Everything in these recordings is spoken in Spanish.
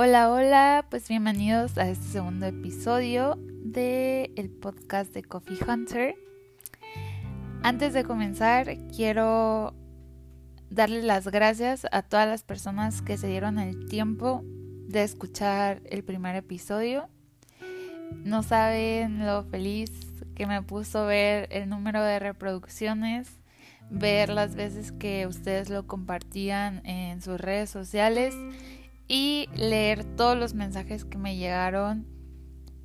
Hola, hola, pues bienvenidos a este segundo episodio de el podcast de Coffee Hunter. Antes de comenzar, quiero darle las gracias a todas las personas que se dieron el tiempo de escuchar el primer episodio. No saben lo feliz que me puso ver el número de reproducciones, ver las veces que ustedes lo compartían en sus redes sociales y leer todos los mensajes que me llegaron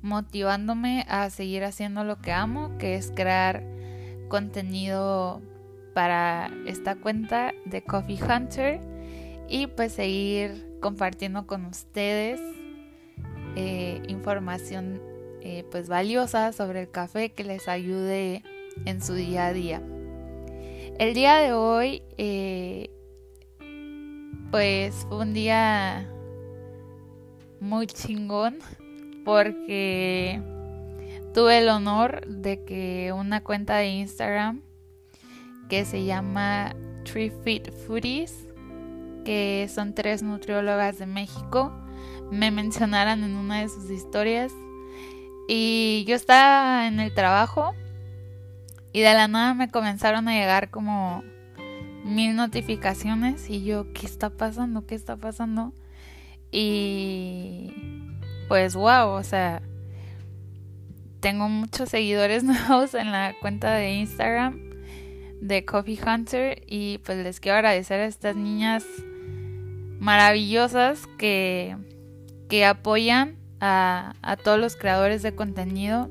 motivándome a seguir haciendo lo que amo, que es crear contenido para esta cuenta de Coffee Hunter y pues seguir compartiendo con ustedes eh, información eh, pues valiosa sobre el café que les ayude en su día a día. El día de hoy eh, pues fue un día muy chingón porque tuve el honor de que una cuenta de Instagram que se llama Tree Fit Foodies, que son tres nutriólogas de México, me mencionaran en una de sus historias. Y yo estaba en el trabajo y de la nada me comenzaron a llegar como mil notificaciones y yo, ¿qué está pasando? ¿Qué está pasando? Y pues wow, o sea, tengo muchos seguidores nuevos en la cuenta de Instagram de Coffee Hunter y pues les quiero agradecer a estas niñas maravillosas que, que apoyan a, a todos los creadores de contenido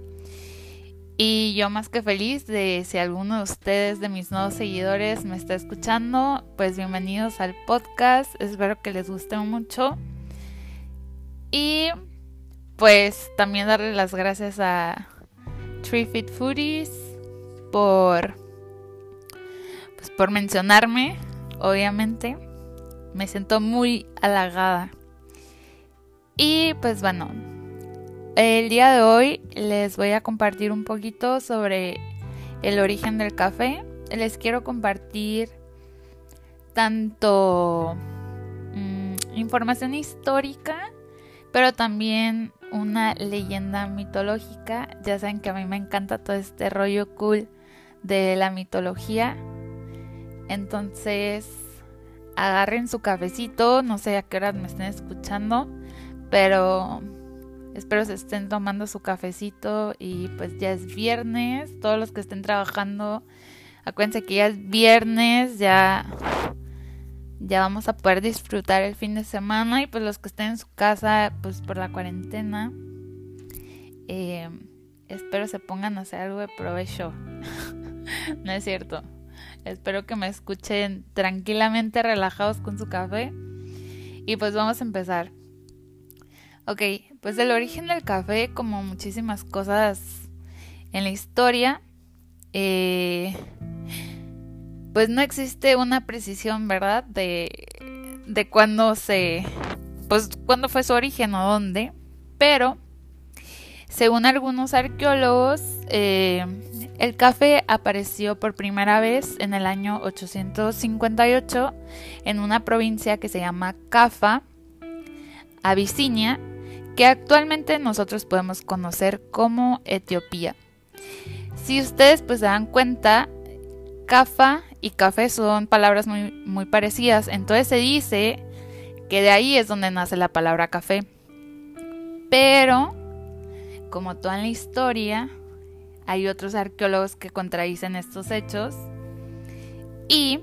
y yo más que feliz de si alguno de ustedes, de mis nuevos seguidores, me está escuchando, pues bienvenidos al podcast. Espero que les guste mucho. Y pues también darle las gracias a Tree Fit Foodies por pues por mencionarme, obviamente. Me siento muy halagada. Y pues bueno, el día de hoy les voy a compartir un poquito sobre el origen del café. Les quiero compartir tanto mm, información histórica pero también una leyenda mitológica. Ya saben que a mí me encanta todo este rollo cool de la mitología. Entonces, agarren su cafecito, no sé a qué horas me estén escuchando, pero espero se estén tomando su cafecito y pues ya es viernes, todos los que estén trabajando, acuérdense que ya es viernes, ya ya vamos a poder disfrutar el fin de semana y pues los que estén en su casa pues por la cuarentena eh, espero se pongan a hacer algo de provecho. No es cierto. Espero que me escuchen tranquilamente relajados con su café. Y pues vamos a empezar. Ok pues el origen del café como muchísimas cosas en la historia eh, pues no existe una precisión, ¿verdad? De, de cuándo se, pues cuándo fue su origen o dónde, pero según algunos arqueólogos, eh, el café apareció por primera vez en el año 858 en una provincia que se llama Cafa, Abisinia, que actualmente nosotros podemos conocer como Etiopía. Si ustedes pues se dan cuenta, Cafa y café son palabras muy, muy parecidas. Entonces se dice que de ahí es donde nace la palabra café. Pero, como toda la historia, hay otros arqueólogos que contradicen estos hechos y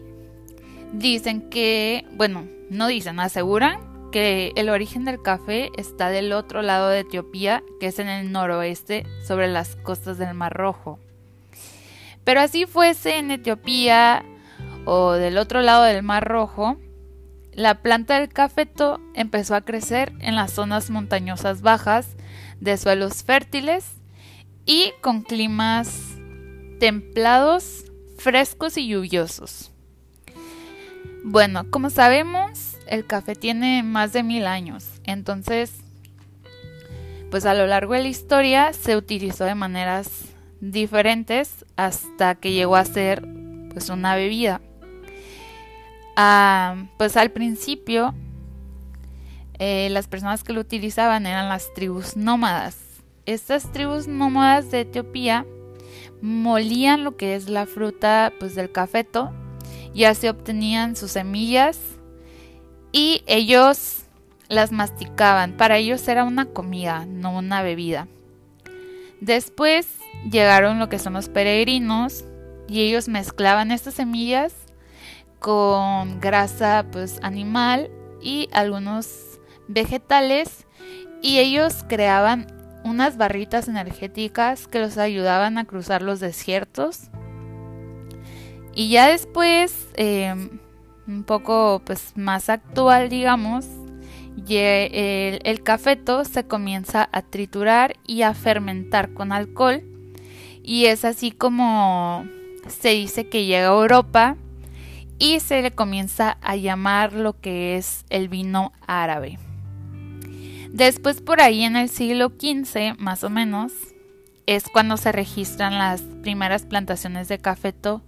dicen que, bueno, no dicen, aseguran que el origen del café está del otro lado de Etiopía, que es en el noroeste, sobre las costas del Mar Rojo. Pero así fuese en Etiopía o del otro lado del Mar Rojo, la planta del cafeto empezó a crecer en las zonas montañosas bajas de suelos fértiles y con climas templados, frescos y lluviosos. Bueno, como sabemos, el café tiene más de mil años, entonces, pues a lo largo de la historia se utilizó de maneras diferentes hasta que llegó a ser pues una bebida. Pues al principio eh, las personas que lo utilizaban eran las tribus nómadas. Estas tribus nómadas de Etiopía molían lo que es la fruta pues, del cafeto y así obtenían sus semillas y ellos las masticaban. Para ellos era una comida, no una bebida. Después llegaron lo que son los peregrinos y ellos mezclaban estas semillas con grasa pues animal y algunos vegetales. Y ellos creaban unas barritas energéticas que los ayudaban a cruzar los desiertos. Y ya después em, un poco pues más actual digamos el, el cafeto se comienza a triturar y a fermentar con alcohol. Y es así como se dice que llega a Europa y se le comienza a llamar lo que es el vino árabe. Después por ahí en el siglo XV, más o menos, es cuando se registran las primeras plantaciones de cafeto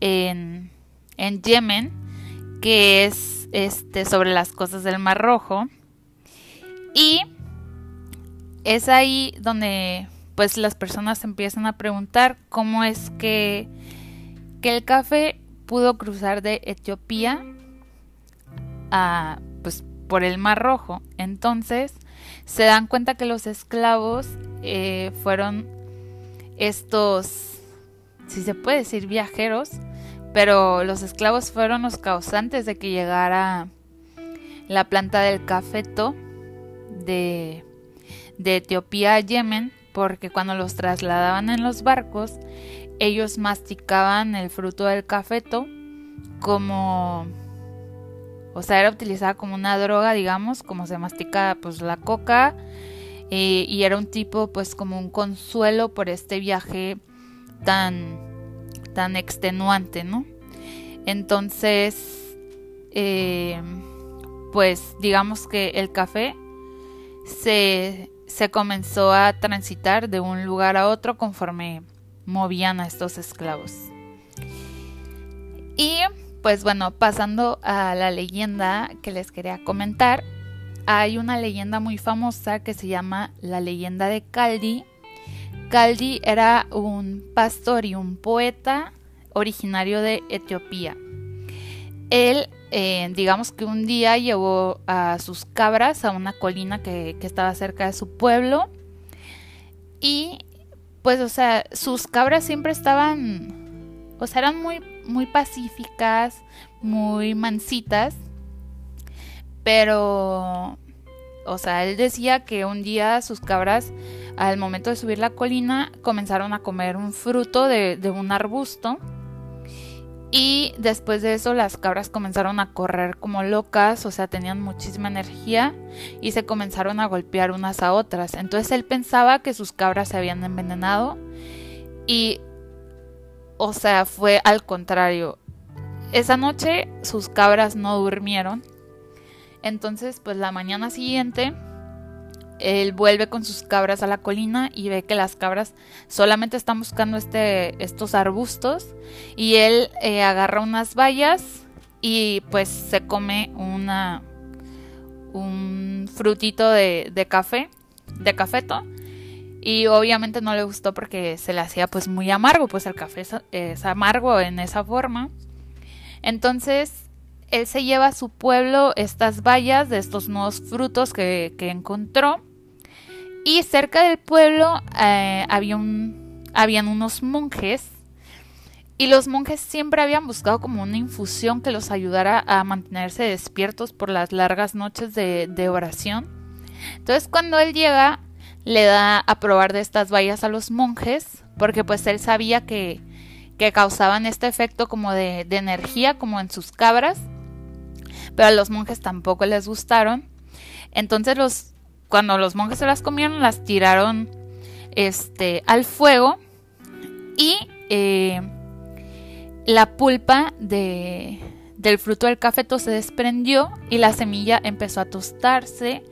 en, en Yemen, que es este, sobre las costas del Mar Rojo. Y es ahí donde pues las personas empiezan a preguntar cómo es que, que el café pudo cruzar de Etiopía a, pues, por el Mar Rojo. Entonces se dan cuenta que los esclavos eh, fueron estos, si se puede decir, viajeros, pero los esclavos fueron los causantes de que llegara la planta del cafeto de, de Etiopía a Yemen porque cuando los trasladaban en los barcos, ellos masticaban el fruto del cafeto como o sea, era utilizada como una droga, digamos, como se mastica pues la coca eh, y era un tipo pues como un consuelo por este viaje tan tan extenuante, ¿no? Entonces, eh, pues digamos que el café se se comenzó a transitar de un lugar a otro conforme movían a estos esclavos. Y pues bueno, pasando a la leyenda que les quería comentar, hay una leyenda muy famosa que se llama la leyenda de Caldi. Caldi era un pastor y un poeta originario de Etiopía. Él eh, digamos que un día llevó a sus cabras a una colina que, estaba cerca de su pueblo y pues o sea sus cabras siempre estaban o sea eran muy muy pacíficas muy mansitas pero o sea él decía que un día sus cabras al momento de subir la colina comenzaron a comer un fruto de, de un arbusto y después de eso las cabras comenzaron a correr como locas, o sea, tenían muchísima energía y se comenzaron a golpear unas a otras. Entonces él pensaba que sus cabras se habían envenenado y, o sea, fue al contrario. Esa noche sus cabras no durmieron. Entonces, pues la mañana siguiente él vuelve con sus cabras a la colina y ve que las cabras solamente están buscando este, estos arbustos y él eh, agarra unas bayas y pues se come una un frutito de, de café, de cafeto y obviamente no le gustó porque se le hacía pues muy amargo, pues el café es, amargo en esa forma. Entonces él se lleva a su pueblo estas bayas de estos nuevos frutos que, que encontró y cerca del pueblo eh, había un, habían unos monjes y los monjes siempre habían buscado como una infusión que los ayudara a mantenerse despiertos por las largas noches de, oración. Entonces cuando él llega, le da a probar de estas bayas a los monjes, porque pues él sabía que, que causaban este efecto como de, de energía, como en sus cabras, pero a los monjes tampoco les gustaron. Entonces los cuando los monjes se las comieron, las tiraron este, al fuego y eh, la pulpa de, del fruto del cafeto se desprendió y la semilla empezó a tostarse.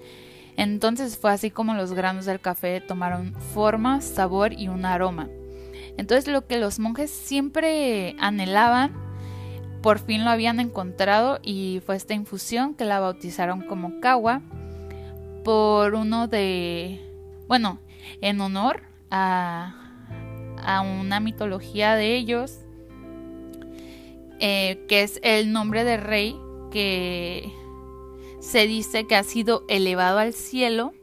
Entonces fue así como los granos del café tomaron forma, sabor y un aroma. Entonces lo que los monjes siempre anhelaban por fin lo habían encontrado y fue esta infusión que la bautizaron como Kawa por uno de, bueno, en honor a, a una mitología de ellos, eh, que es el nombre de rey que se dice que ha sido elevado al cielo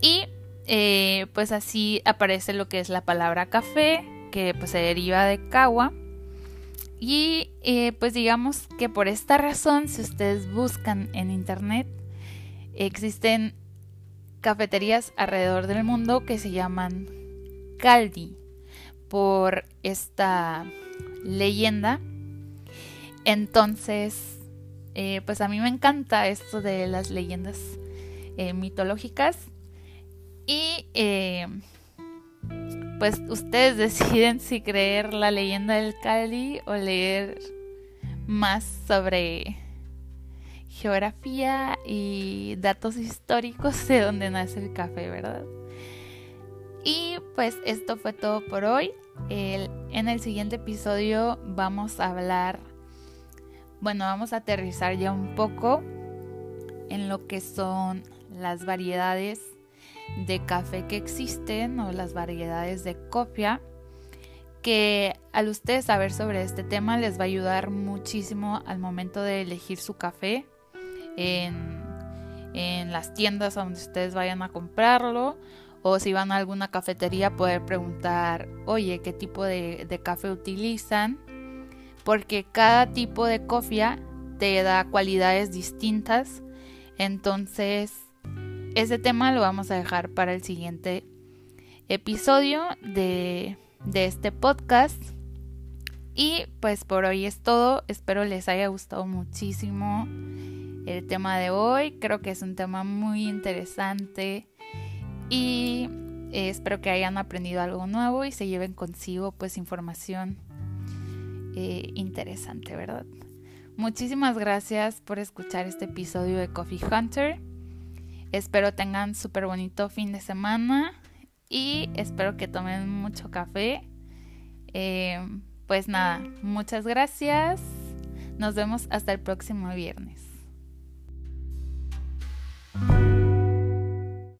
y eh, pues así aparece lo que es la palabra café, que pues se deriva de Kawa. Y eh, pues digamos que por esta razón, si ustedes buscan en internet, existen cafeterías alrededor del mundo que se llaman Caldi por esta leyenda. Entonces, eh, pues a mí me encanta esto de las leyendas eh, mitológicas. Y eh, pues ustedes deciden si creer la leyenda del Caldi o leer más sobre geografía y datos históricos de donde nace el café, ¿verdad? Y pues esto fue todo por hoy. en el siguiente episodio vamos a hablar, bueno, vamos a aterrizar ya un poco en lo que son las variedades de café que existen o las variedades de copia que al ustedes saber sobre este tema les va a ayudar muchísimo al momento de elegir su café en, las tiendas donde ustedes vayan a comprarlo o si van a alguna cafetería poder preguntar, oye, ¿qué tipo de, de café utilizan? Porque cada tipo de cofia te da cualidades distintas. Entonces, ese tema lo vamos a dejar para el siguiente episodio de, de este podcast. Y pues por hoy es todo. Espero les haya gustado muchísimo el tema de hoy. Creo que es un tema muy interesante y eh, espero que hayan aprendido algo nuevo y se lleven consigo pues información eh, interesante, ¿verdad? Muchísimas gracias por escuchar este episodio de Coffee Hunter. Espero tengan súper bonito fin de semana y espero que tomen mucho café. Eh, pues nada, muchas gracias. Nos vemos hasta el próximo viernes. thank you